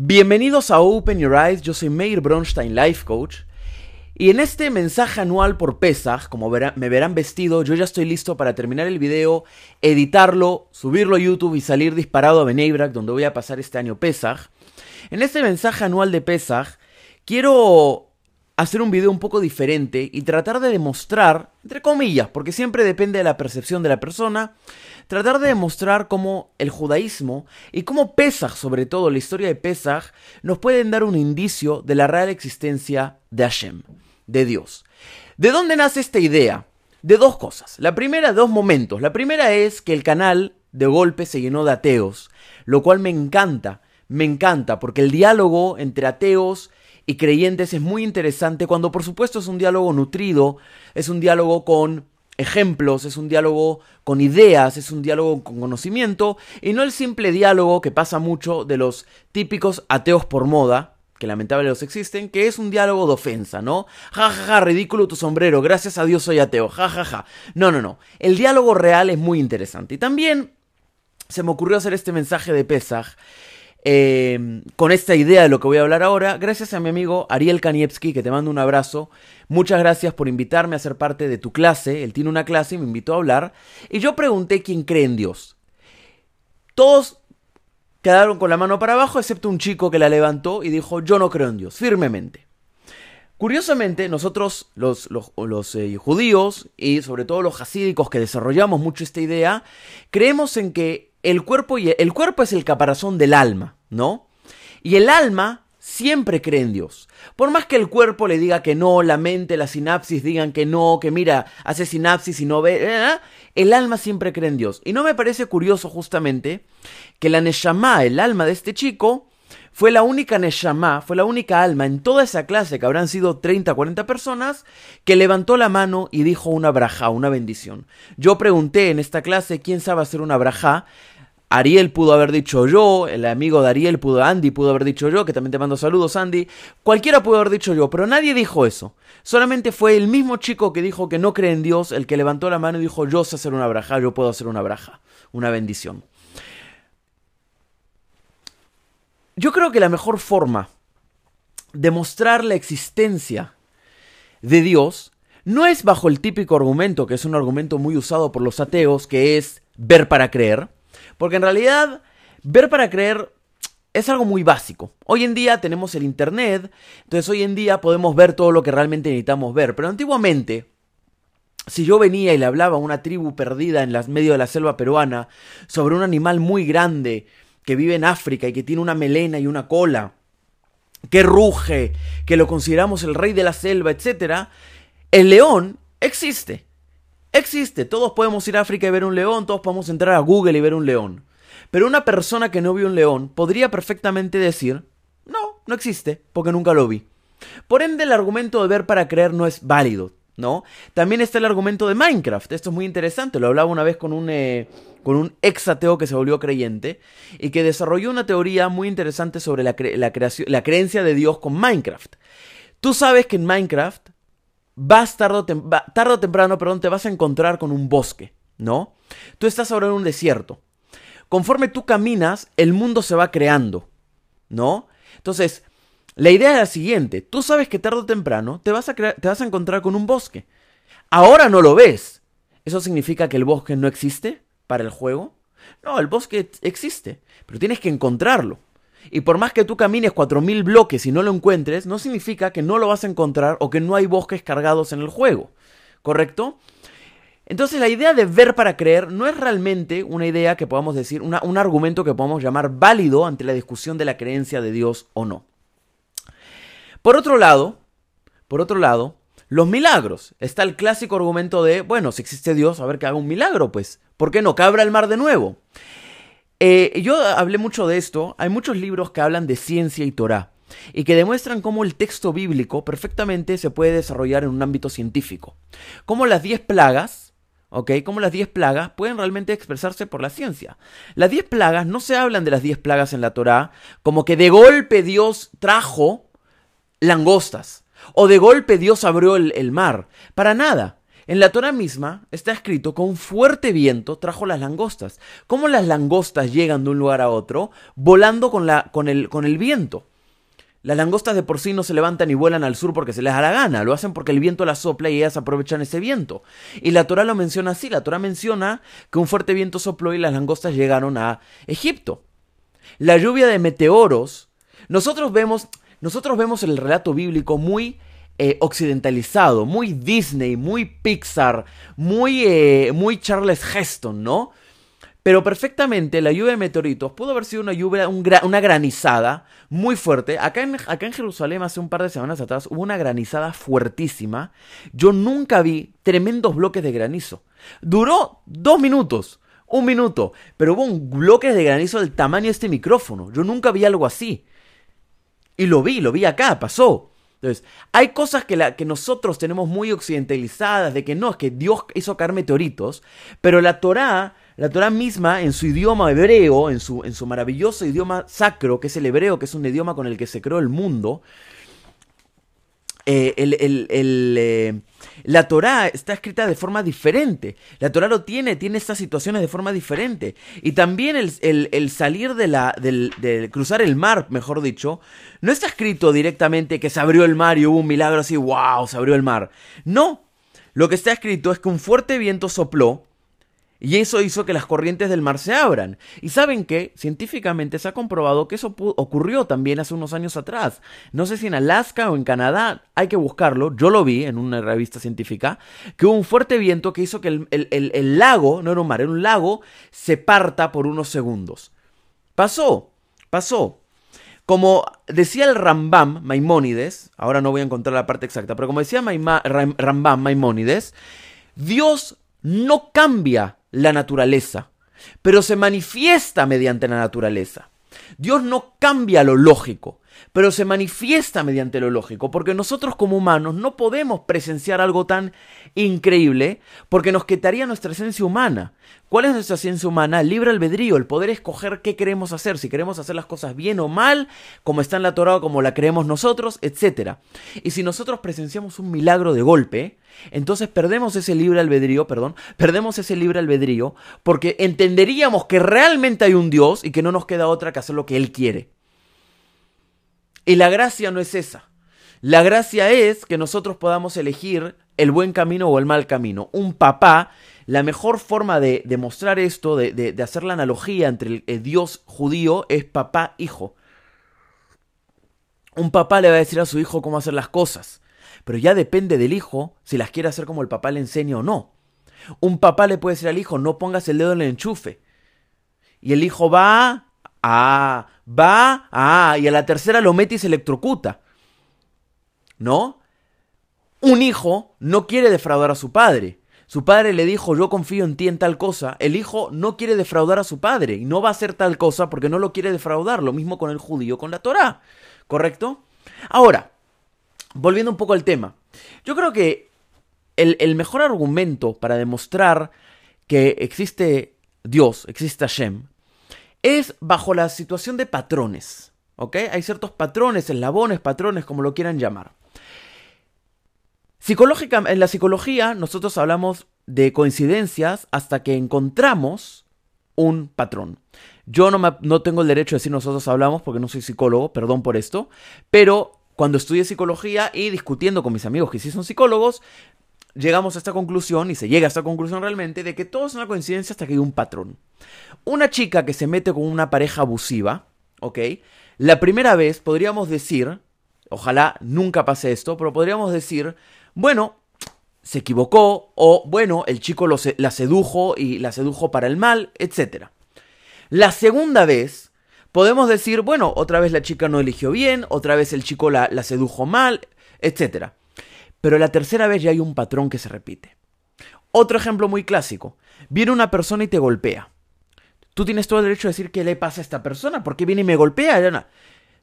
Bienvenidos a Open Your Eyes, yo soy Meir Bronstein, Life Coach. Y en este mensaje anual por Pesach, como me verán vestido, yo ya estoy listo para terminar el video, editarlo, subirlo a YouTube y salir disparado a Benebrak, donde voy a pasar este año Pesach. En este mensaje anual de Pesach, quiero hacer un video un poco diferente y tratar de demostrar, entre comillas, porque siempre depende de la percepción de la persona, tratar de demostrar cómo el judaísmo y cómo Pesach, sobre todo la historia de Pesach, nos pueden dar un indicio de la real existencia de Hashem, de Dios. ¿De dónde nace esta idea? De dos cosas. La primera, dos momentos. La primera es que el canal de golpe se llenó de ateos, lo cual me encanta, me encanta, porque el diálogo entre ateos y creyentes es muy interesante cuando por supuesto es un diálogo nutrido, es un diálogo con ejemplos, es un diálogo con ideas, es un diálogo con conocimiento y no el simple diálogo que pasa mucho de los típicos ateos por moda, que lamentablemente los existen, que es un diálogo de ofensa, ¿no? Ja, ja, ja, ridículo tu sombrero, gracias a Dios soy ateo, ja, ja, ja. No, no, no. El diálogo real es muy interesante. Y también se me ocurrió hacer este mensaje de Pesach Em, con esta idea de lo que voy a hablar ahora, gracias a mi amigo Ariel Kanievski, que te mando un abrazo. Muchas gracias por invitarme a ser parte de tu clase. Él tiene una clase y me invitó a hablar. Y yo pregunté quién cree en Dios. Todos quedaron con la mano para abajo, excepto un chico que la levantó y dijo, yo no creo en Dios, firmemente. Curiosamente, nosotros, los, eh, judíos y sobre todo los hasídicos que desarrollamos mucho esta idea, creemos en que el cuerpo, y el cuerpo es el caparazón del alma, ¿no? Y el alma siempre cree en Dios. Por más que el cuerpo le diga que no, la mente, la sinapsis digan que no, que mira, hace sinapsis y no ve, ¿eh? el alma siempre cree en Dios. Y no me parece curioso justamente que la Neshama, el alma de este chico, fue la única Neshama, fue la única alma en toda esa clase, que habrán sido 30, 40 personas, que levantó la mano y dijo una braja, una bendición. Yo pregunté en esta clase quién sabe hacer una braja. Ariel pudo haber dicho yo, el amigo de Ariel pudo, Andy pudo haber dicho yo, que también te mando saludos, Andy. Cualquiera pudo haber dicho yo, pero nadie dijo eso. Solamente fue el mismo chico que dijo que no cree en Dios, el que levantó la mano y dijo yo sé hacer una braja, yo puedo hacer una braja, una bendición. Yo creo que la mejor forma de mostrar la existencia de Dios no es bajo el típico argumento, que es un argumento muy usado por los ateos, que es ver para creer, porque en realidad ver para creer es algo muy básico. Hoy en día tenemos el Internet, entonces hoy en día podemos ver todo lo que realmente necesitamos ver, pero antiguamente, si yo venía y le hablaba a una tribu perdida en medio de la selva peruana sobre un animal muy grande, que vive en África y que tiene una melena y una cola, que ruge, que lo consideramos el rey de la selva, etc., el león existe. Existe. Todos podemos ir a África y ver un león, todos podemos entrar a Google y ver un león. Pero una persona que no vio un león podría perfectamente decir, no, no existe, porque nunca lo vi. Por ende, el argumento de ver para creer no es válido. ¿no? También está el argumento de Minecraft. Esto es muy interesante. Lo hablaba una vez con un, eh, con un ex ateo que se volvió creyente y que desarrolló una teoría muy interesante sobre la, creación, la creencia de Dios con Minecraft. Tú sabes que en Minecraft vas tarde o, tarde temprano, perdón, te vas a encontrar con un bosque, ¿no? Tú estás ahora en un desierto. Conforme tú caminas, el mundo se va creando, ¿no? Entonces, la idea es la siguiente, tú sabes que tarde o temprano te vas, a te vas a encontrar con un bosque. Ahora no lo ves. ¿Eso significa que el bosque no existe para el juego? No, el bosque existe, pero tienes que encontrarlo. Y por más que tú camines 4.000 bloques y no lo encuentres, no significa que no lo vas a encontrar o que no hay bosques cargados en el juego. ¿Correcto? Entonces la idea de ver para creer no es realmente una idea que podamos decir, un argumento que podamos llamar válido ante la discusión de la creencia de Dios o no. Por otro lado, por otro lado, los milagros. Está el clásico argumento de, bueno, si existe Dios, a ver que haga un milagro, pues. ¿Por qué no? Que abra el mar de nuevo. Eh, yo hablé mucho de esto. Hay muchos libros que hablan de ciencia y Torah y que demuestran cómo el texto bíblico perfectamente se puede desarrollar en un ámbito científico. Cómo las 10 plagas, ¿ok? Cómo las 10 plagas pueden realmente expresarse por la ciencia. Las 10 plagas no se hablan de las 10 plagas en la Torah como que de golpe Dios trajo langostas. O de golpe Dios abrió el, mar. Para nada. En la Torah misma está escrito que un fuerte viento trajo las langostas. ¿Cómo las langostas llegan de un lugar a otro? Volando con, con, con el viento. Las langostas de por sí no se levantan y vuelan al sur porque se les da la gana, lo hacen porque el viento las sopla y ellas aprovechan ese viento. Y la Torah lo menciona así, la Torah menciona que un fuerte viento sopló y las langostas llegaron a Egipto. La lluvia de meteoros, nosotros vemos, nosotros vemos el relato bíblico muy eh, occidentalizado, muy Disney, muy Pixar, muy, eh, muy Charles Heston, ¿no? Pero perfectamente la lluvia de meteoritos pudo haber sido una lluvia, una granizada muy fuerte. Acá en, acá en Jerusalén hace un par de semanas atrás hubo una granizada fuertísima. Yo nunca vi tremendos bloques de granizo. Duró dos minutos, un minuto, pero hubo un bloque de granizo del tamaño de este micrófono. Yo nunca vi algo así. Y lo vi, lo vi acá, pasó. Entonces, hay cosas que, la, que nosotros tenemos muy occidentalizadas, de que no, es que Dios hizo caer meteoritos, pero la Torá, la Torá misma, en su idioma hebreo, en su, en su maravilloso idioma sacro, que es el hebreo, que es un idioma con el que se creó el mundo, eh, el, eh, la Torá está escrita de forma diferente. La Torá lo tiene, tiene estas situaciones de forma diferente. Y también el, salir de la, del, cruzar el mar, mejor dicho, no está escrito directamente que se abrió el mar y hubo un milagro así, wow, se abrió el mar. No. Lo que está escrito es que un fuerte viento sopló y eso hizo que las corrientes del mar se abran. Y saben que científicamente se ha comprobado que eso ocurrió también hace unos años atrás. No sé si en Alaska o en Canadá, hay que buscarlo. Yo lo vi en una revista científica, que hubo un fuerte viento que hizo que el, el lago, no era un mar, era un lago, se parta por unos segundos. Pasó, pasó. Como decía el Rambam Maimónides, ahora no voy a encontrar la parte exacta, pero como decía Rambam Maimónides, Dios no cambia la naturaleza, pero se manifiesta mediante la naturaleza. Dios no cambia lo lógico, pero se manifiesta mediante lo lógico, porque nosotros como humanos no podemos presenciar algo tan increíble, porque nos quitaría nuestra esencia humana. ¿Cuál es nuestra esencia humana? El libre albedrío, el poder escoger qué queremos hacer, si queremos hacer las cosas bien o mal, como está en la Torah o como la creemos nosotros, etc. Y si nosotros presenciamos un milagro de golpe, entonces perdemos ese libre albedrío, perdón, perdemos ese libre albedrío porque entenderíamos que realmente hay un Dios y que no nos queda otra que hacer lo que Él quiere. Y la gracia no es esa. La gracia es que nosotros podamos elegir el buen camino o el mal camino. Un papá, la mejor forma de demostrar esto, de, hacer la analogía entre el, Dios judío, es papá-hijo. Un papá le va a decir a su hijo cómo hacer las cosas, pero ya depende del hijo si las quiere hacer como el papá le enseña o no. Un papá le puede decir al hijo, no pongas el dedo en el enchufe. Y el hijo va Ah, va, ah, y a la tercera lo mete y se electrocuta. ¿No? Un hijo no quiere defraudar a su padre. Su padre le dijo, yo confío en ti en tal cosa. El hijo no quiere defraudar a su padre y no va a hacer tal cosa porque no lo quiere defraudar. Lo mismo con el judío, con la Torah. ¿Correcto? Ahora, volviendo un poco al tema. Yo creo que el, el mejor argumento para demostrar que existe Dios, existe Hashem, es bajo la situación de patrones. ¿Ok? Hay ciertos patrones, eslabones, patrones, como lo quieran llamar. Psicológica, en la psicología nosotros hablamos de coincidencias hasta que encontramos un patrón. Yo no, no tengo el derecho de decir nosotros hablamos porque no soy psicólogo, perdón por esto, pero cuando estudié psicología y discutiendo con mis amigos que sí son psicólogos, llegamos a esta conclusión, y se llega a esta conclusión realmente, de que todo es una coincidencia hasta que hay un patrón. Una chica que se mete con una pareja abusiva, ¿ok? La primera vez podríamos decir, ojalá nunca pase esto, pero podríamos decir, bueno, se equivocó, o bueno, el chico la sedujo y la sedujo para el mal, etc. La segunda vez, podemos decir, bueno, otra vez la chica no eligió bien, otra vez el chico la, la sedujo mal, etc. Pero la tercera vez ya hay un patrón que se repite. Otro ejemplo muy clásico. Viene una persona y te golpea. Tú tienes todo el derecho a decir qué le pasa a esta persona, por qué viene y me golpea.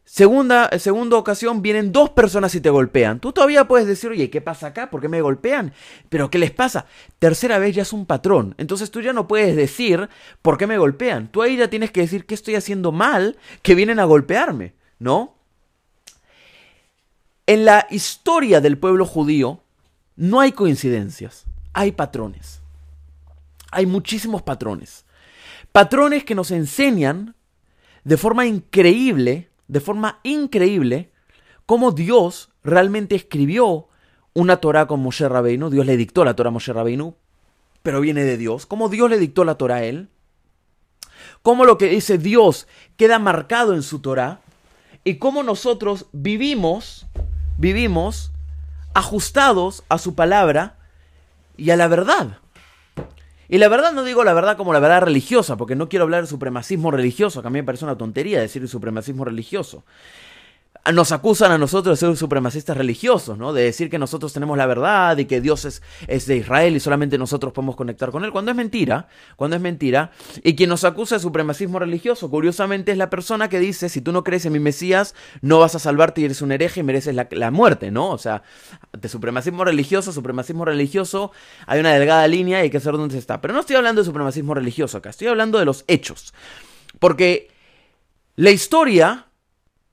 Segunda, segunda ocasión vienen dos personas y te golpean. Tú todavía puedes decir, oye, ¿qué pasa acá? ¿Por qué me golpean? ¿Pero qué les pasa? Tercera vez ya es un patrón. Entonces tú ya no puedes decir por qué me golpean. Tú ahí ya tienes que decir qué estoy haciendo mal que vienen a golpearme, ¿no? En la historia del pueblo judío no hay coincidencias. hay patrones. Hay muchísimos patrones. Patrones que nos enseñan de forma increíble, de forma increíble, cómo Dios realmente escribió una Torah con Moshe Rabbeinu. Dios le dictó la Torah a Moshe Rabbeinu, pero viene de Dios. Cómo Dios le dictó la Torah a él. Cómo lo que dice Dios queda marcado en su Torah. Y cómo nosotros vivimos, vivimos ajustados a su palabra y a la verdad. Y la verdad no digo la verdad como la verdad religiosa, porque no quiero hablar de supremacismo religioso, que a mí me parece una tontería decir supremacismo religioso nos acusan a nosotros de ser supremacistas religiosos, ¿no? De decir que nosotros tenemos la verdad y que Dios es, es, de Israel y solamente nosotros podemos conectar con Él, cuando es mentira, cuando es mentira. Y quien nos acusa de supremacismo religioso, curiosamente, es la persona que dice, si tú no crees en mi Mesías, no vas a salvarte y eres un hereje y mereces la, la muerte, ¿no? O sea, de supremacismo religioso, supremacismo religioso, hay una delgada línea y hay que saber dónde se está. Pero no estoy hablando de supremacismo religioso acá, estoy hablando de los hechos. Porque la historia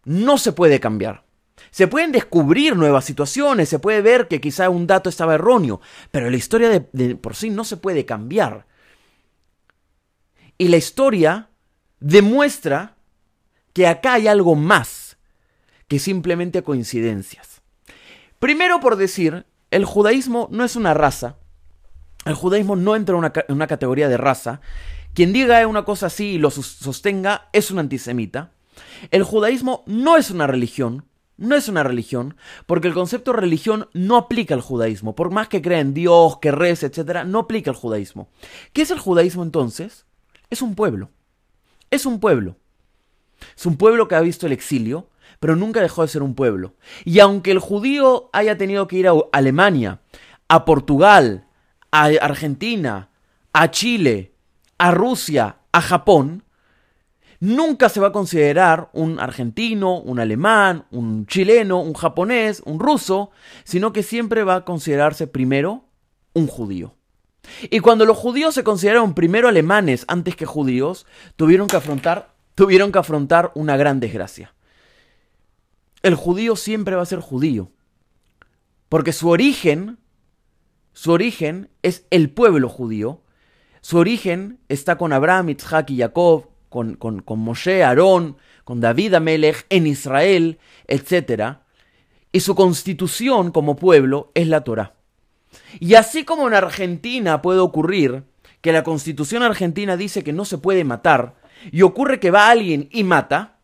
no se puede cambiar. Se pueden descubrir nuevas situaciones, se puede ver que quizá un dato estaba erróneo, pero la historia de, por sí no se puede cambiar. Y la historia demuestra que acá hay algo más que simplemente coincidencias. Primero por decir, el judaísmo no es una raza, el judaísmo no entra en una categoría de raza. Quien diga una cosa así y lo sostenga es un antisemita. El judaísmo no es una religión, no es una religión, porque el concepto religión no aplica al judaísmo. Por más que crea en Dios, que reza, etc., no aplica al judaísmo. ¿Qué es el judaísmo entonces? Es un pueblo. Es un pueblo. Es un pueblo que ha visto el exilio, pero nunca dejó de ser un pueblo. Y aunque el judío haya tenido que ir a Alemania, a Portugal, a Argentina, a Chile, a Rusia, a Japón, nunca se va a considerar un argentino, un alemán, un chileno, un japonés, un ruso, sino que siempre va a considerarse primero un judío. Y cuando los judíos se consideraron primero alemanes antes que judíos, tuvieron que afrontar, una gran desgracia. El judío siempre va a ser judío, porque su origen, su origen es el pueblo judío, su origen está con Abraham, Isaac y Jacob, con, con, Moshe, Aarón, con David Amelech en Israel, etc. Y su constitución como pueblo es la Torah. Y así como en Argentina puede ocurrir que la constitución argentina dice que no se puede matar, y ocurre que va alguien y mata,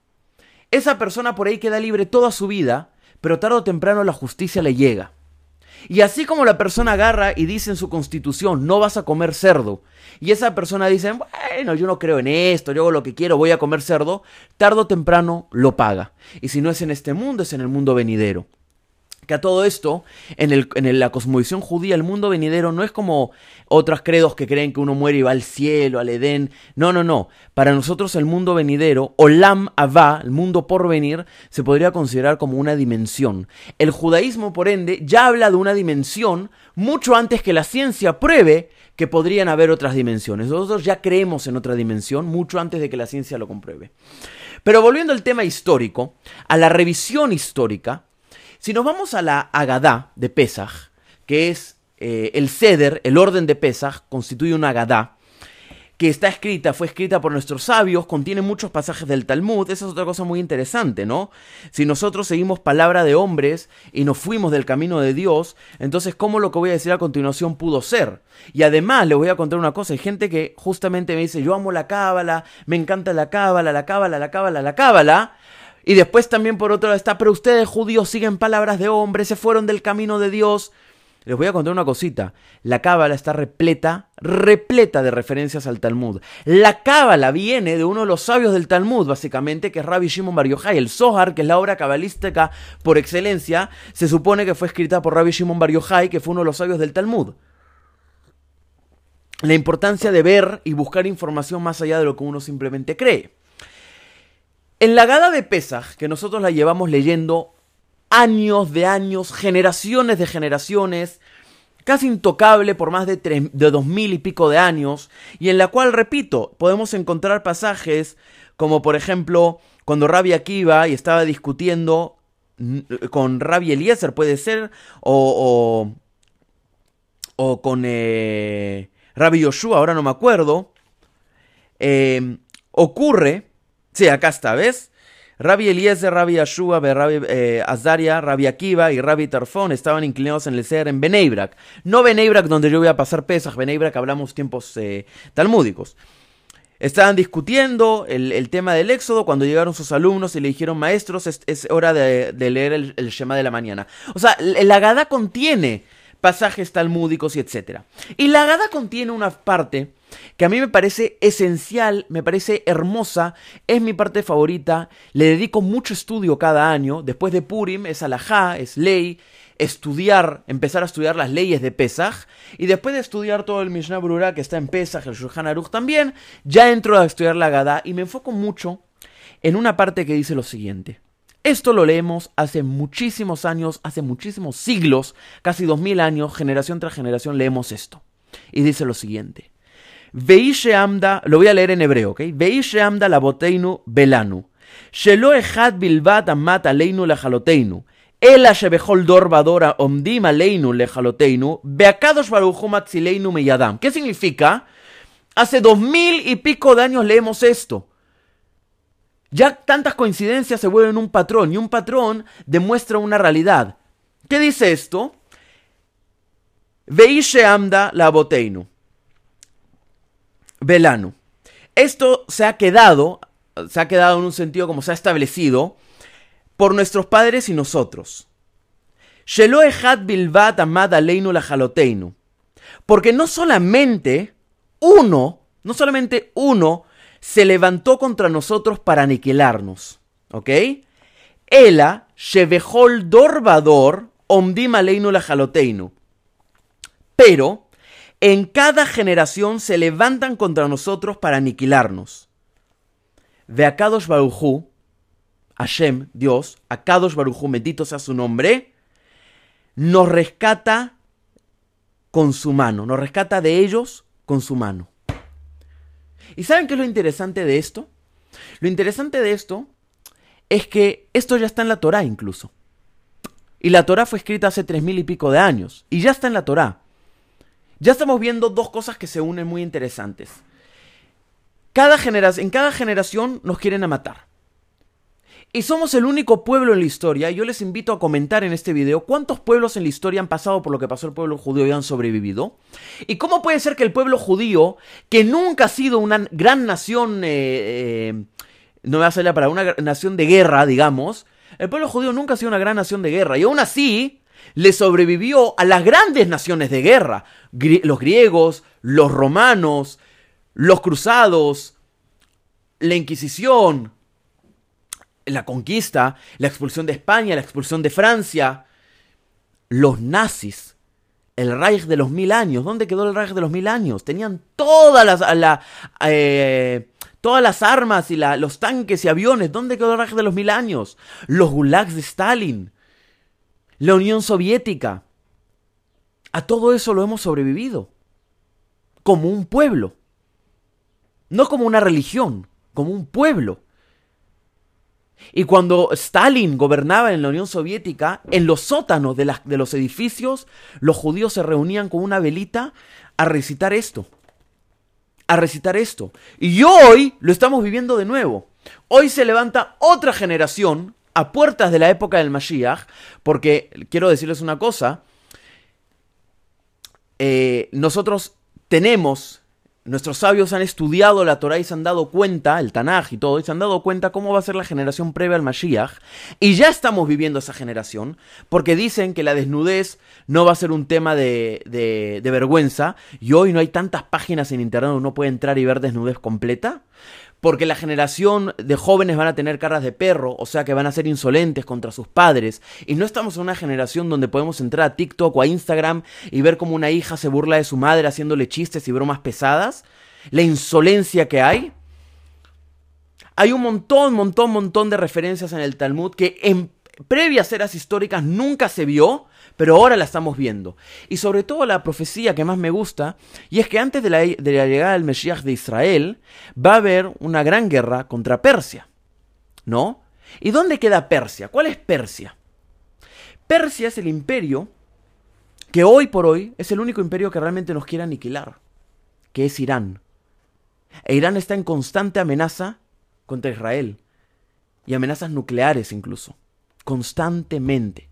esa persona por ahí queda libre toda su vida, pero tarde o temprano la justicia le llega. Y así como la persona agarra y dice en su constitución, no vas a comer cerdo, y esa persona dice, bueno, yo no creo en esto, yo hago lo que quiero, voy a comer cerdo, tarde o temprano lo paga. Y si no es en este mundo, es en el mundo venidero. Que a todo esto, en, el, en la cosmovisión judía, el mundo venidero no es como otros credos que creen que uno muere y va al cielo, al Edén. No, no, no. Para nosotros el mundo venidero, Olam Abba, el mundo por venir, se podría considerar como una dimensión. El judaísmo, por ende, ya habla de una dimensión mucho antes que la ciencia pruebe que podrían haber otras dimensiones. Nosotros ya creemos en otra dimensión mucho antes de que la ciencia lo compruebe. Pero volviendo al tema histórico, a la revisión histórica, si nos vamos a la Agadá de Pesach, que es eh, el Ceder, el orden de Pesach, constituye una Agadá, que está escrita, fue escrita por nuestros sabios, contiene muchos pasajes del Talmud, esa es otra cosa muy interesante, ¿no? Si nosotros seguimos palabra de hombres y nos fuimos del camino de Dios, entonces ¿cómo lo que voy a decir a continuación pudo ser? Y además le voy a contar una cosa, hay gente que justamente me dice, yo amo la cábala, me encanta la cábala, la cábala, la cábala, la cábala, y después también por otro lado está, pero ustedes judíos siguen palabras de hombres, se fueron del camino de Dios. Les voy a contar una cosita. La cábala está repleta, repleta de referencias al Talmud. La cábala viene de uno de los sabios del Talmud, básicamente, que es Rabbi Shimon Bar Yochai. El Zohar, que es la obra cabalística por excelencia, se supone que fue escrita por Rabbi Shimon Bar Yochai, que fue uno de los sabios del Talmud. La importancia de ver y buscar información más allá de lo que uno simplemente cree. En la Gada de Pesach, que nosotros la llevamos leyendo años de años, generaciones de generaciones, casi intocable por más de, de dos mil y pico de años, y en la cual, repito, podemos encontrar pasajes como por ejemplo cuando Rabbi Akiva y estaba discutiendo con Rabbi Eliezer, puede ser, o, o con eh, Rabbi Yoshua, ahora no me acuerdo, eh, ocurre, sí, acá está, ¿ves? Rabbi Eliezer, Rabbi Yeshua, Rabbi eh, Azaria, Rabbi Akiva y Rabbi Tarfón estaban inclinados en el ser en Beneibrak. No Beneibrak donde yo voy a pasar pesas, Beneibrak hablamos tiempos eh, talmúdicos. Estaban discutiendo el, tema del éxodo cuando llegaron sus alumnos y le dijeron, maestros, es, hora de, leer el, el, Shema de la mañana. O sea, la Agada contiene pasajes talmúdicos y etc. Y la Agada contiene una parte que a mí me parece esencial, me parece hermosa, es mi parte favorita, le dedico mucho estudio cada año, después de Purim es alajá, es ley, estudiar, empezar a estudiar las leyes de Pesach, y después de estudiar todo el Mishnah Brura que está en Pesach, el Shulchan Aruch también, ya entro a estudiar la Gadá y me enfoco mucho en una parte que dice lo siguiente. Esto lo leemos hace muchísimos años, hace muchísimos siglos, casi dos mil años, generación tras generación leemos esto. Y dice lo siguiente. Veishe amda, lo voy a leer en hebreo, ¿ok? Veishe amda la boteinu belanu. Shelo echad bilbat amat aleinu lejaloteinu. Ela shebechol dor badora omdim aleinu lejaloteinu. Beakadosh baruchu matzileinu meyadam. ¿Qué significa? Hace dos mil y pico de años leemos esto. Ya tantas coincidencias se vuelven un patrón y un patrón demuestra una realidad. ¿Qué dice esto? Veishe amda la boteinu. Velano. Esto se ha quedado, se ha quedado en un sentido como se ha establecido por nuestros padres y nosotros. Shelo amad aleinu la Porque no solamente uno, no solamente uno se levantó contra nosotros para aniquilarnos. ¿Ok? Ela, Shevehol Dorbador, Omdim Aleinu la Pero en cada generación se levantan contra nosotros para aniquilarnos. Ve a Kadosh Barujú, Hashem, Dios, a Kadosh Barujú, bendito sea su nombre, nos rescata con su mano, nos rescata de ellos con su mano. ¿Y saben qué es lo interesante de esto? Lo interesante de esto es que esto ya está en la Torá incluso. Y la Torá fue escrita hace tres mil y pico de años. Y ya está en la Torá. Ya estamos viendo dos cosas que se unen muy interesantes. Cada en cada generación nos quieren a matar. Y somos el único pueblo en la historia. Yo les invito a comentar en este video cuántos pueblos en la historia han pasado por lo que pasó el pueblo judío y han sobrevivido. Y cómo puede ser que el pueblo judío, que nunca ha sido una gran nación, eh, eh, no me va a salir para una nación de guerra, digamos, el pueblo judío nunca ha sido una gran nación de guerra. Y aún así, le sobrevivió a las grandes naciones de guerra, los griegos, los romanos, los cruzados, la Inquisición, la conquista, la expulsión de España, la expulsión de Francia, los nazis, el Reich de los mil años. ¿Dónde quedó el Reich de los mil años? Tenían todas las, eh, todas las armas y los tanques y aviones. ¿Dónde quedó el Reich de los mil años? Los gulags de Stalin la Unión Soviética. A todo eso lo hemos sobrevivido. Como un pueblo. No como una religión, como un pueblo. Y cuando Stalin gobernaba en la Unión Soviética, en los sótanos de, los edificios, los judíos se reunían con una velita a recitar esto. A recitar esto. Y hoy lo estamos viviendo de nuevo. Hoy se levanta otra generación a puertas de la época del Mashiach, porque quiero decirles una cosa, eh, nosotros tenemos, nuestros sabios han estudiado la Torah y se han dado cuenta, el Tanaj y todo, y se han dado cuenta cómo va a ser la generación previa al Mashiach, y ya estamos viviendo esa generación, porque dicen que la desnudez no va a ser un tema de, de, de vergüenza, y hoy no hay tantas páginas en internet donde uno puede entrar y ver desnudez completa porque la generación de jóvenes van a tener caras de perro, o sea que van a ser insolentes contra sus padres. Y no estamos en una generación donde podemos entrar a TikTok o a Instagram y ver cómo una hija se burla de su madre haciéndole chistes y bromas pesadas. La insolencia que hay. Hay un montón, montón, montón de referencias en el Talmud que en previas eras históricas nunca se vio pero ahora la estamos viendo. Y sobre todo la profecía que más me gusta, y es que antes de la, llegada del Mesías de Israel, va a haber una gran guerra contra Persia. ¿No? ¿Y dónde queda Persia? ¿Cuál es Persia? Persia es el imperio que hoy por hoy es el único imperio que realmente nos quiere aniquilar, que es Irán. E Irán está en constante amenaza contra Israel y amenazas nucleares incluso, constantemente.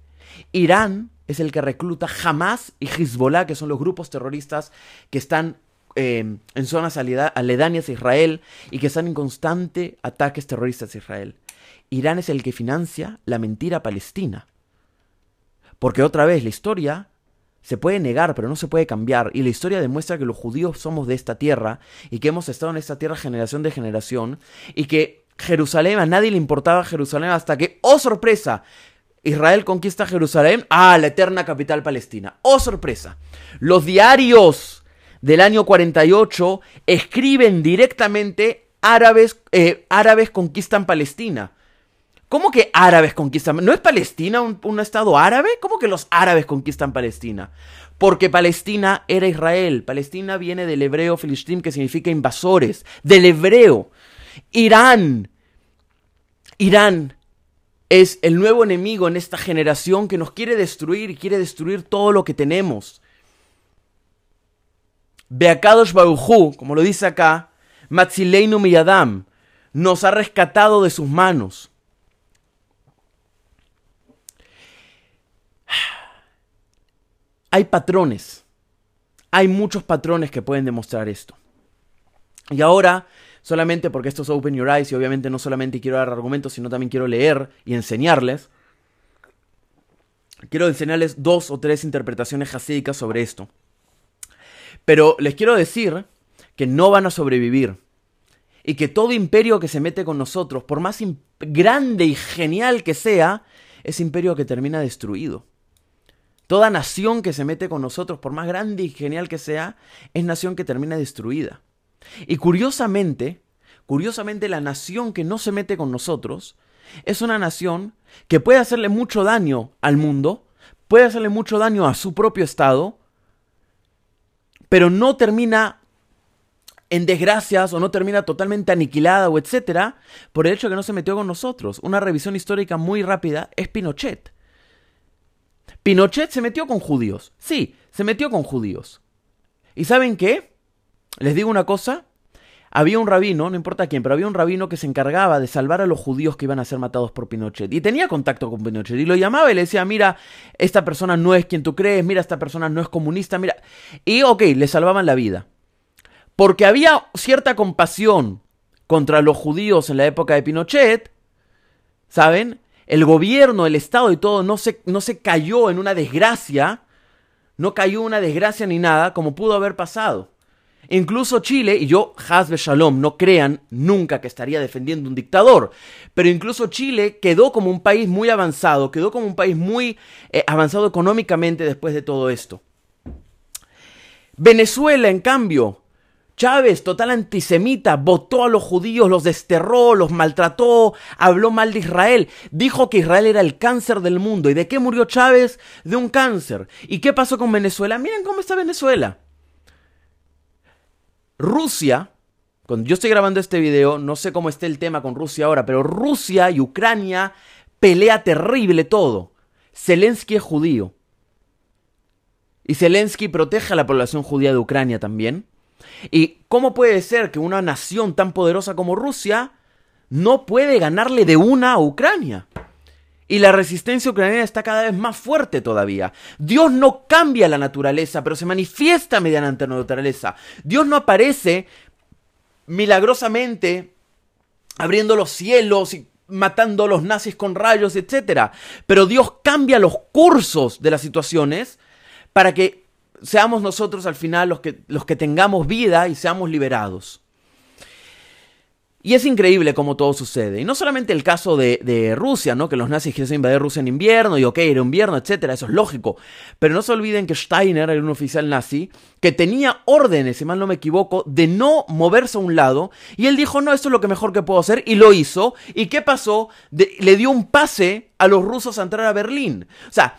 Irán es el que recluta Hamas y Hezbollah, que son los grupos terroristas que están eh, en zonas aledañas a Israel y que están en constante ataques terroristas a Israel. Irán es el que financia la mentira palestina. Porque otra vez, la historia se puede negar, pero no se puede cambiar. Y la historia demuestra que los judíos somos de esta tierra y que hemos estado en esta tierra generación de generación y que Jerusalén, a nadie le importaba Jerusalén hasta que, oh sorpresa, Israel conquista Jerusalén, ah, la eterna capital palestina. Oh sorpresa, los diarios del año 48 escriben directamente árabes, eh, árabes conquistan Palestina. ¿Cómo que árabes conquistan? ¿No es Palestina un, estado árabe? ¿Cómo que los árabes conquistan Palestina? Porque Palestina era Israel. Palestina viene del hebreo filistim que significa invasores. Del hebreo. Irán. Irán es el nuevo enemigo en esta generación que nos quiere destruir y quiere destruir todo lo que tenemos. Beakadosh Baruchu, como lo dice acá, Matzileinu Miyadam, nos ha rescatado de sus manos. hay patrones. Hay muchos patrones que pueden demostrar esto. Y ahora, solamente porque esto es Open Your Eyes y obviamente no solamente quiero dar argumentos, sino también quiero leer y enseñarles, quiero enseñarles dos o tres interpretaciones hasídicas sobre esto. Pero les quiero decir que no van a sobrevivir. Y que todo imperio que se mete con nosotros, por más grande y genial que sea, es imperio que termina destruido. Toda nación que se mete con nosotros, por más grande y genial que sea, es nación que termina destruida. Y curiosamente, curiosamente la nación que no se mete con nosotros es una nación que puede hacerle mucho daño al mundo, puede hacerle mucho daño a su propio estado, pero no termina en desgracias o no termina totalmente aniquilada o etcétera por el hecho de que no se metió con nosotros. Una revisión histórica muy rápida es Pinochet. Pinochet se metió con judíos. Sí, se metió con judíos. ¿Y saben qué? Les digo una cosa. Había un rabino, no importa quién, pero había un rabino que se encargaba de salvar a los judíos que iban a ser matados por Pinochet. Y tenía contacto con Pinochet. Y lo llamaba y le decía, mira, esta persona no es quien tú crees, mira, esta persona no es comunista, mira. Y ok, le salvaban la vida. Porque había cierta compasión contra los judíos en la época de Pinochet, ¿saben? el gobierno, el Estado y todo no se, no se cayó en una desgracia, no cayó una desgracia ni nada, como pudo haber pasado. Incluso Chile, y yo, Hasbe Shalom, no crean nunca que estaría defendiendo un dictador, pero incluso Chile quedó como un país muy avanzado, quedó como un país muy eh, avanzado económicamente después de todo esto. Venezuela, en cambio, Chávez, total antisemita, votó a los judíos, los desterró, los maltrató, habló mal de Israel, dijo que Israel era el cáncer del mundo. ¿Y de qué murió Chávez? De un cáncer. ¿Y qué pasó con Venezuela? Miren cómo está Venezuela. Rusia, cuando yo estoy grabando este video, no sé cómo está el tema con Rusia ahora, pero Rusia y Ucrania pelea terrible todo. Zelensky es judío. Y Zelensky protege a la población judía de Ucrania también. ¿Y cómo puede ser que una nación tan poderosa como Rusia no puede ganarle de una a Ucrania? Y la resistencia ucraniana está cada vez más fuerte todavía. Dios no cambia la naturaleza, pero se manifiesta mediante la naturaleza. Dios no aparece milagrosamente abriendo los cielos y matando a los nazis con rayos, etc. Pero Dios cambia los cursos de las situaciones para que seamos nosotros al final los que, los que tengamos vida y seamos liberados. Y es increíble cómo todo sucede. Y no solamente el caso de, Rusia, ¿no? Que los nazis quisieron invadir Rusia en invierno y ok, era invierno, etcétera, eso es lógico. Pero no se olviden que Steiner era un oficial nazi que tenía órdenes, si mal no me equivoco, de no moverse a un lado. Y él dijo, no, esto es lo que mejor que puedo hacer. Y lo hizo. ¿Y qué pasó? le dio un pase a los rusos a entrar a Berlín. O sea,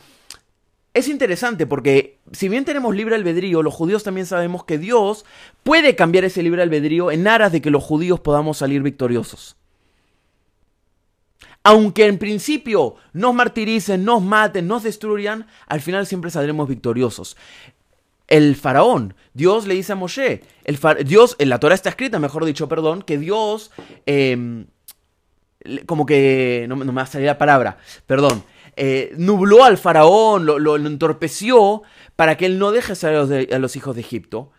es interesante porque si bien tenemos libre albedrío, los judíos también sabemos que Dios puede cambiar ese libre albedrío en aras de que los judíos podamos salir victoriosos. aunque en principio nos martiricen, nos maten, nos destruyan, al final siempre saldremos victoriosos. El faraón, Dios le dice a Moshe, el Dios, en la Torah está escrita, mejor dicho, perdón, que Dios, em, como que, no, me va a salir la palabra, perdón, eh, nubló al faraón, lo, entorpeció para que él no deje salir a los hijos de Egipto.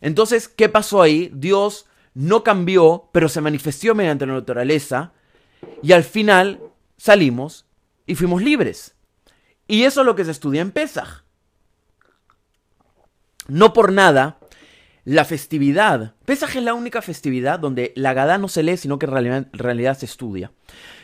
Entonces, ¿qué pasó ahí? Dios no cambió, pero se manifestó mediante la naturaleza y al final salimos y fuimos libres. Y eso es lo que se estudia en Pesach. No por nada, la festividad. Pesaj es la única festividad donde la Gadá no se lee, sino que en realidad, se estudia.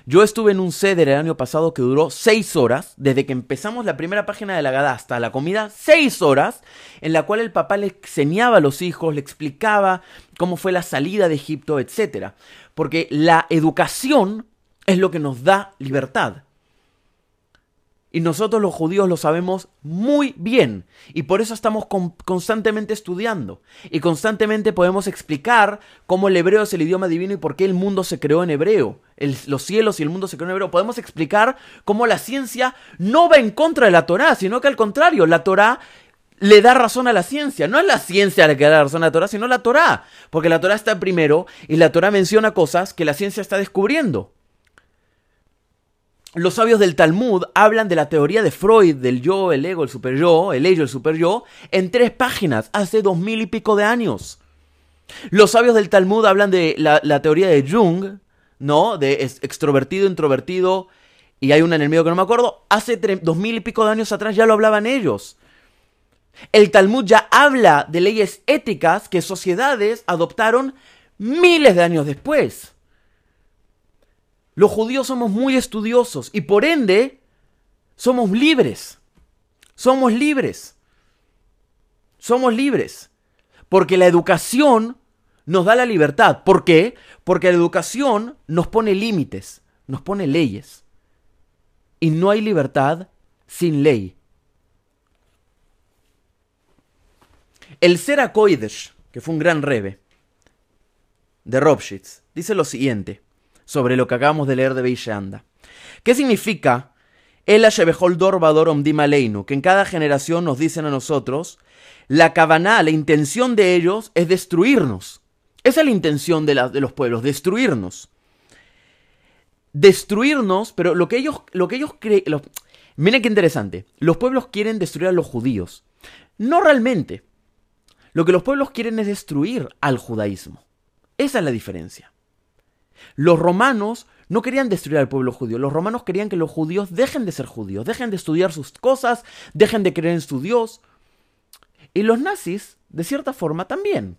Yo estuve en un ceder el año pasado que duró seis horas, desde que empezamos la primera página de la Gadá hasta la comida, seis horas, en la cual el papá le enseñaba a los hijos, le explicaba cómo fue la salida de Egipto, etc. Porque la educación es lo que nos da libertad. Y nosotros los judíos lo sabemos muy bien. Y por eso estamos constantemente estudiando. Y constantemente podemos explicar cómo el hebreo es el idioma divino y por qué el mundo se creó en hebreo. los cielos y el mundo se creó en hebreo. Podemos explicar cómo la ciencia no va en contra de la Torah, sino que al contrario, la Torah le da razón a la ciencia. No es la ciencia la que da razón a la Torah, sino la Torah. Porque la Torah está primero y la Torah menciona cosas que la ciencia está descubriendo los sabios del Talmud hablan de la teoría de Freud, del yo, el ego, el super yo, el ello, el super yo, en tres páginas, hace dos mil y pico de años. Los sabios del Talmud hablan de la, teoría de Jung, ¿no? De extrovertido, introvertido, y hay una en el que no me acuerdo, hace dos mil y pico de años atrás ya lo hablaban ellos. El Talmud ya habla de leyes éticas que sociedades adoptaron miles de años después. Los judíos somos muy estudiosos y por ende somos libres. Somos libres. Somos libres. Porque la educación nos da la libertad. ¿Por qué? Porque la educación nos pone límites, nos pone leyes. Y no hay libertad sin ley. El Serakoidesh, que fue un gran rebe de Ropshitz, dice lo siguiente sobre lo que acabamos de leer de Beishanda. ¿Qué significa el Dor Omdim Aleinu? Que en cada generación nos dicen a nosotros, la Kavaná, la intención de ellos es destruirnos. Esa es la intención de, de los pueblos, destruirnos. Destruirnos, pero lo que ellos, lo que ellos creen... Miren qué interesante. Los pueblos quieren destruir a los judíos. No realmente. Lo que los pueblos quieren es destruir al judaísmo. Esa es la diferencia. Los romanos no querían destruir al pueblo judío, los romanos querían que los judíos dejen de ser judíos, dejen de estudiar sus cosas, dejen de creer en su Dios. Y los nazis, de cierta forma, también.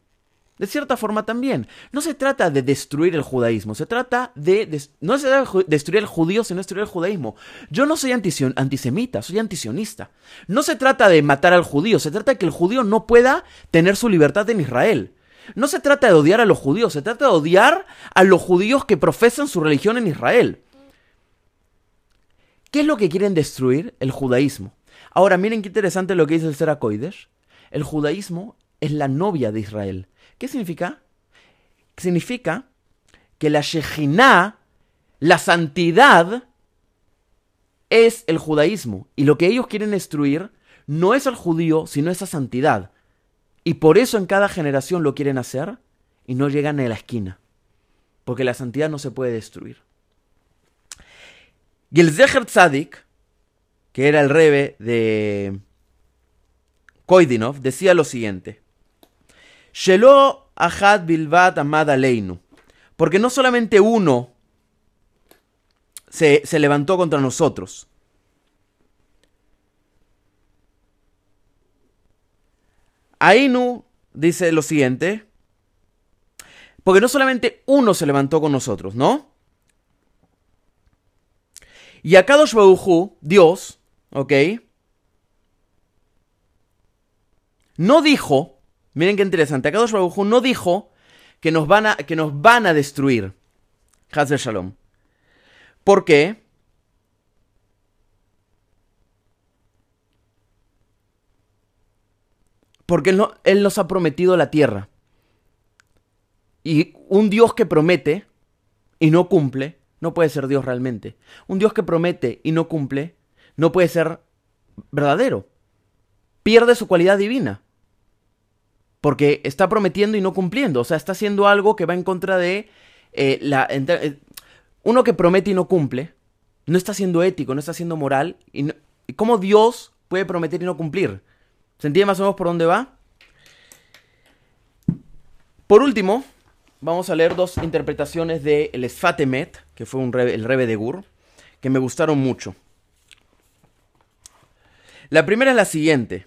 De cierta forma también. No se trata de destruir el judaísmo, se trata de... no se trata de destruir el judío, sino destruir el judaísmo. Yo no soy antisemita, soy antisionista. No se trata de matar al judío, se trata de que el judío no pueda tener su libertad en Israel. No se trata de odiar a los judíos, se trata de odiar a los judíos que profesan su religión en Israel. ¿Qué es lo que quieren destruir? El judaísmo. Ahora, miren qué interesante lo que dice el Seracoides. El judaísmo es la novia de Israel. ¿Qué significa? Significa que la Shejinah, la santidad, es el judaísmo. Y lo que ellos quieren destruir no es al judío, sino esa santidad. Y por eso en cada generación lo quieren hacer y no llegan a la esquina. Porque la santidad no se puede destruir. Y el Zeher Tzadik, que era el rebe de Koidinov, decía lo siguiente. Shelo ahad bilvat amad aleinu. Porque no solamente uno se, se levantó contra nosotros, Ainu dice lo siguiente, porque no solamente uno se levantó con nosotros, ¿no? Y a Kadosh Dios, ¿ok? No dijo, miren qué interesante, Akadosh Baruj no dijo que nos van a, que nos van a destruir. Hazel Shalom. ¿Por qué? Porque él, nos ha prometido la tierra. Y un Dios que promete y no cumple, no puede ser Dios realmente. Un Dios que promete y no cumple no puede ser verdadero. Pierde su cualidad divina. Porque está prometiendo y no cumpliendo. O sea, está haciendo algo que va en contra de eh, la... Eh, uno que promete y no cumple, no está siendo ético, no está siendo moral. Y, cómo Dios puede prometer y no cumplir? ¿Se entiende más o menos por dónde va? Por último, vamos a leer dos interpretaciones de el Esfatemet, que fue el rebe de Gur, que me gustaron mucho. La primera es la siguiente.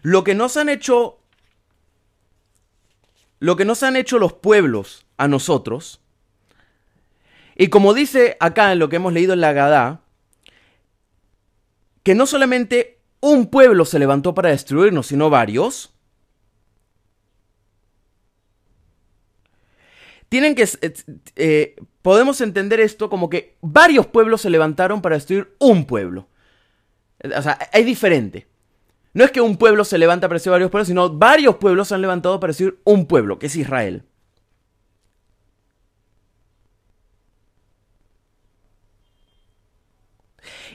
Lo que nos han hecho lo que nos han hecho los pueblos a nosotros, y como dice acá en lo que hemos leído en la Gadá, que no solamente un pueblo se levantó para destruirnos, sino varios, tienen que... Eh, eh, podemos entender esto como que varios pueblos se levantaron para destruir un pueblo. O sea, es diferente. No es que un pueblo se levanta para destruir varios pueblos, sino varios pueblos se han levantado para destruir un pueblo, que es Israel.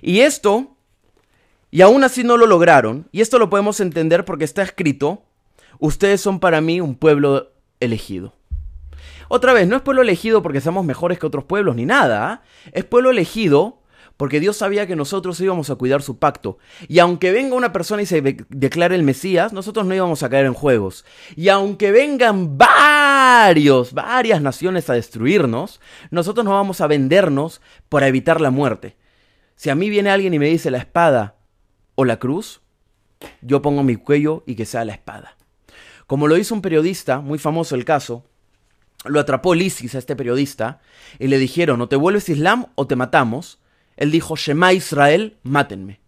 Y esto, y aún así no lo lograron, y esto lo podemos entender porque está escrito, ustedes son para mí un pueblo elegido. Otra vez, no es pueblo elegido porque seamos mejores que otros pueblos ni nada, ¿ah? es pueblo elegido porque Dios sabía que nosotros íbamos a cuidar su pacto. Y aunque venga una persona y se declare el Mesías, nosotros no íbamos a caer en juegos. Y aunque vengan varios, varias naciones a destruirnos, nosotros no vamos a vendernos para evitar la muerte. Si a mí viene alguien y me dice la espada o la cruz, yo pongo mi cuello y que sea la espada. Como lo hizo un periodista, muy famoso el caso, lo atrapó Lisis a este periodista y le dijeron o te vuelves islam o te matamos. Él dijo, Shema Israel, mátenme.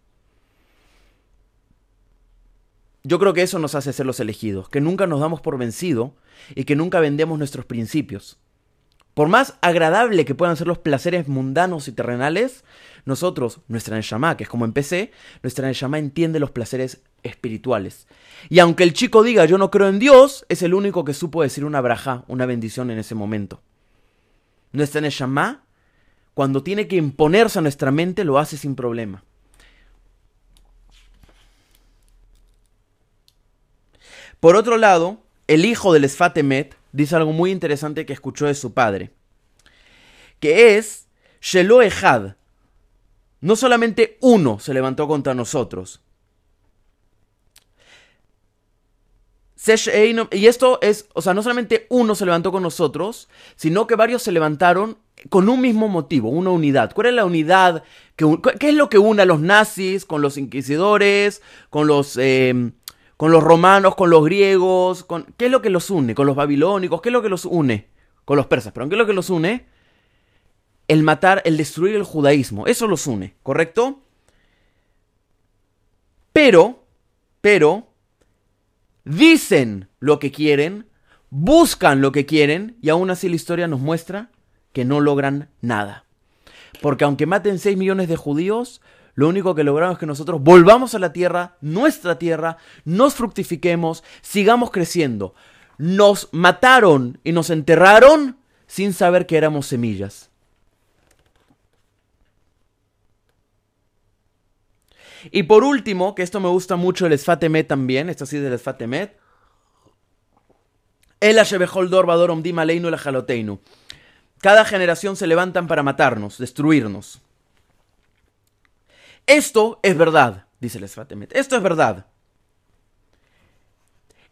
Yo creo que eso nos hace ser los elegidos, que nunca nos damos por vencido y que nunca vendemos nuestros principios. Por más agradable que puedan ser los placeres mundanos y terrenales, nosotros, nuestra Neshama, que es como empecé, nuestra Neshama entiende los placeres espirituales. Y aunque el chico diga yo no creo en Dios, es el único que supo decir una braja, una bendición en ese momento. Nuestra Neshama, cuando tiene que imponerse a nuestra mente, lo hace sin problema. Por otro lado, el hijo del Esfatemet dice algo muy interesante que escuchó de su padre, que es Shelo Ejad. No solamente uno se levantó contra nosotros. Y esto es, o sea, no solamente uno se levantó con nosotros, sino que varios se levantaron con un mismo motivo, una unidad. ¿Cuál es la unidad? Que, ¿Qué es lo que une a los nazis con los inquisidores, con los eh, con los romanos, con los griegos, con... ¿qué es lo que los une? Con los babilónicos, ¿qué es lo que los une? Con los persas, pero ¿qué es lo que los une? El matar, el destruir el judaísmo, eso los une, ¿correcto? Pero, pero, dicen lo que quieren, buscan lo que quieren y aún así la historia nos muestra que no logran nada. Porque aunque maten 6 millones de judíos, lo único que logramos es que nosotros volvamos a la tierra, nuestra tierra, nos fructifiquemos, sigamos creciendo. Nos mataron y nos enterraron sin saber que éramos semillas. Y por último, que esto me gusta mucho el Esfatemet también, esto sí del Esfatemet. El Ashebejol Vador Omdim Aleinu el Jaloteinu. Cada generación se levantan para matarnos, destruirnos. Esto es verdad, dice el Esfatemet. Esto es verdad.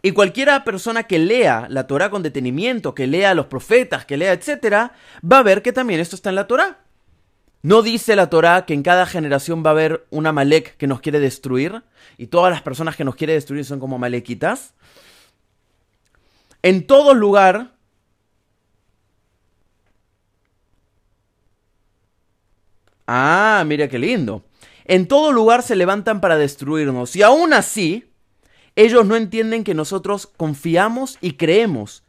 Y cualquiera persona que lea la Torah con detenimiento, que lea a los profetas, que lea, etcétera, va a ver que también esto está en la Torah. ¿No dice la Torah que en cada generación va a haber un Amalek que nos quiere destruir? Y todas las personas que nos quiere destruir son como Amalequitas. En todo lugar. Ah, mira qué lindo. En todo lugar se levantan para destruirnos. Y aún así, ellos no entienden que nosotros confiamos y creemos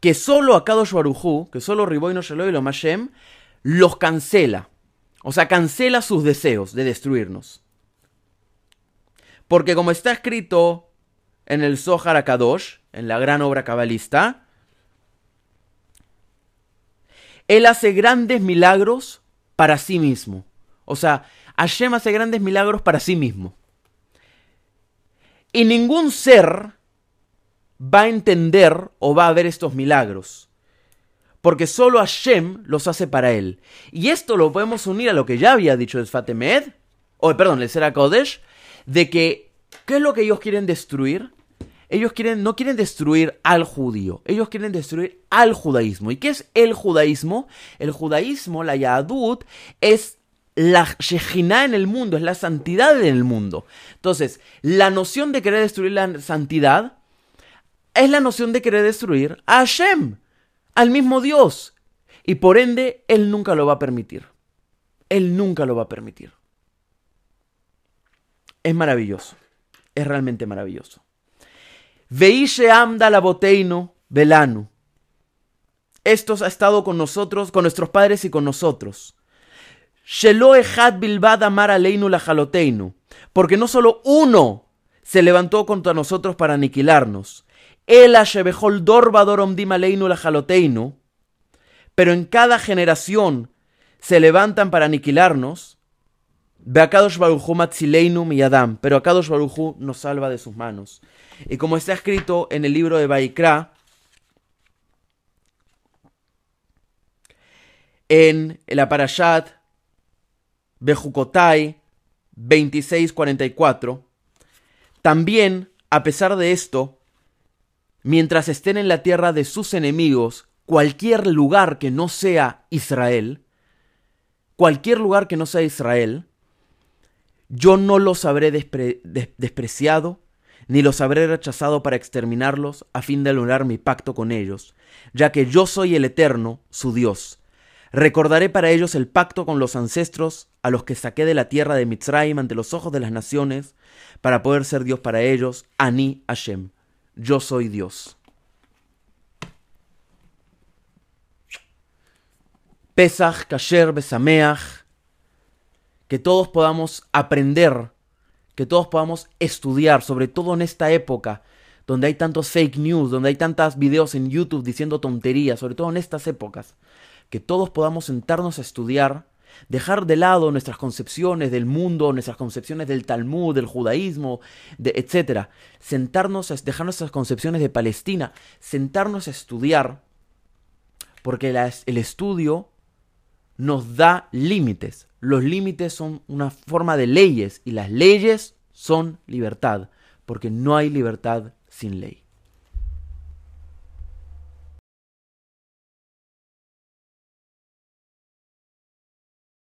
que solo Akadosh Barujú, que solo Riboino y lo Mashem, los cancela. O sea, cancela sus deseos de destruirnos. Porque como está escrito en el Zohar Akadosh, en la gran obra cabalista, Él hace grandes milagros para sí mismo. O sea, Hashem hace grandes milagros para sí mismo. Y ningún ser va a entender o va a ver estos milagros. Porque solo Hashem los hace para él. Y esto lo podemos unir a lo que ya había dicho el Fatemed, o perdón, el Sera Kodesh, de que, ¿qué es lo que ellos quieren destruir? Ellos quieren, no quieren destruir al judío, ellos quieren destruir al judaísmo. ¿Y qué es el judaísmo? El judaísmo, la Yahadut, es la Shejina en el mundo, es la santidad en el mundo. Entonces, la noción de querer destruir la santidad es la noción de querer destruir a Hashem, al mismo Dios. Y por ende, Él nunca lo va a permitir. Él nunca lo va a permitir. Es maravilloso. Es realmente maravilloso. Veishe amda la boteino velanu. Estos ha estado con nosotros, con nuestros padres y con nosotros. Shelo bilbad amar aleinu la. Porque no solo uno se levantó contra nosotros para aniquilarnos. El ashebejol dorbador omdim aleinu la. Pero en cada generación se levantan para aniquilarnos. Beakadosh baruchu matzileinu miyadam. Pero Akadosh baruchu nos salva de sus manos. Y como está escrito en el libro de Baikra, en la Parashat Bejukotai 26:44, también, a pesar de esto, mientras estén en la tierra de sus enemigos, cualquier lugar que no sea Israel, cualquier lugar que no sea Israel, yo no los habré despreciado ni los habré rechazado para exterminarlos a fin de anular mi pacto con ellos, ya que yo soy el Eterno, su Dios. Recordaré para ellos el pacto con los ancestros a los que saqué de la tierra de Mitzrayim ante los ojos de las naciones, para poder ser Dios para ellos, Ani Hashem. Yo soy Dios. Pesach, Kasher, Besameach, que todos podamos aprender que todos podamos estudiar, sobre todo en esta época donde hay tantos fake news, donde hay tantos videos en YouTube diciendo tonterías, sobre todo en estas épocas, que todos podamos sentarnos a estudiar, dejar de lado nuestras concepciones del mundo, nuestras concepciones del Talmud, del judaísmo, de, etc. Sentarnos, a, dejar nuestras concepciones de Palestina, sentarnos a estudiar, porque el estudio nos da límites. Los límites son una forma de leyes y las leyes son libertad, porque no hay libertad sin ley.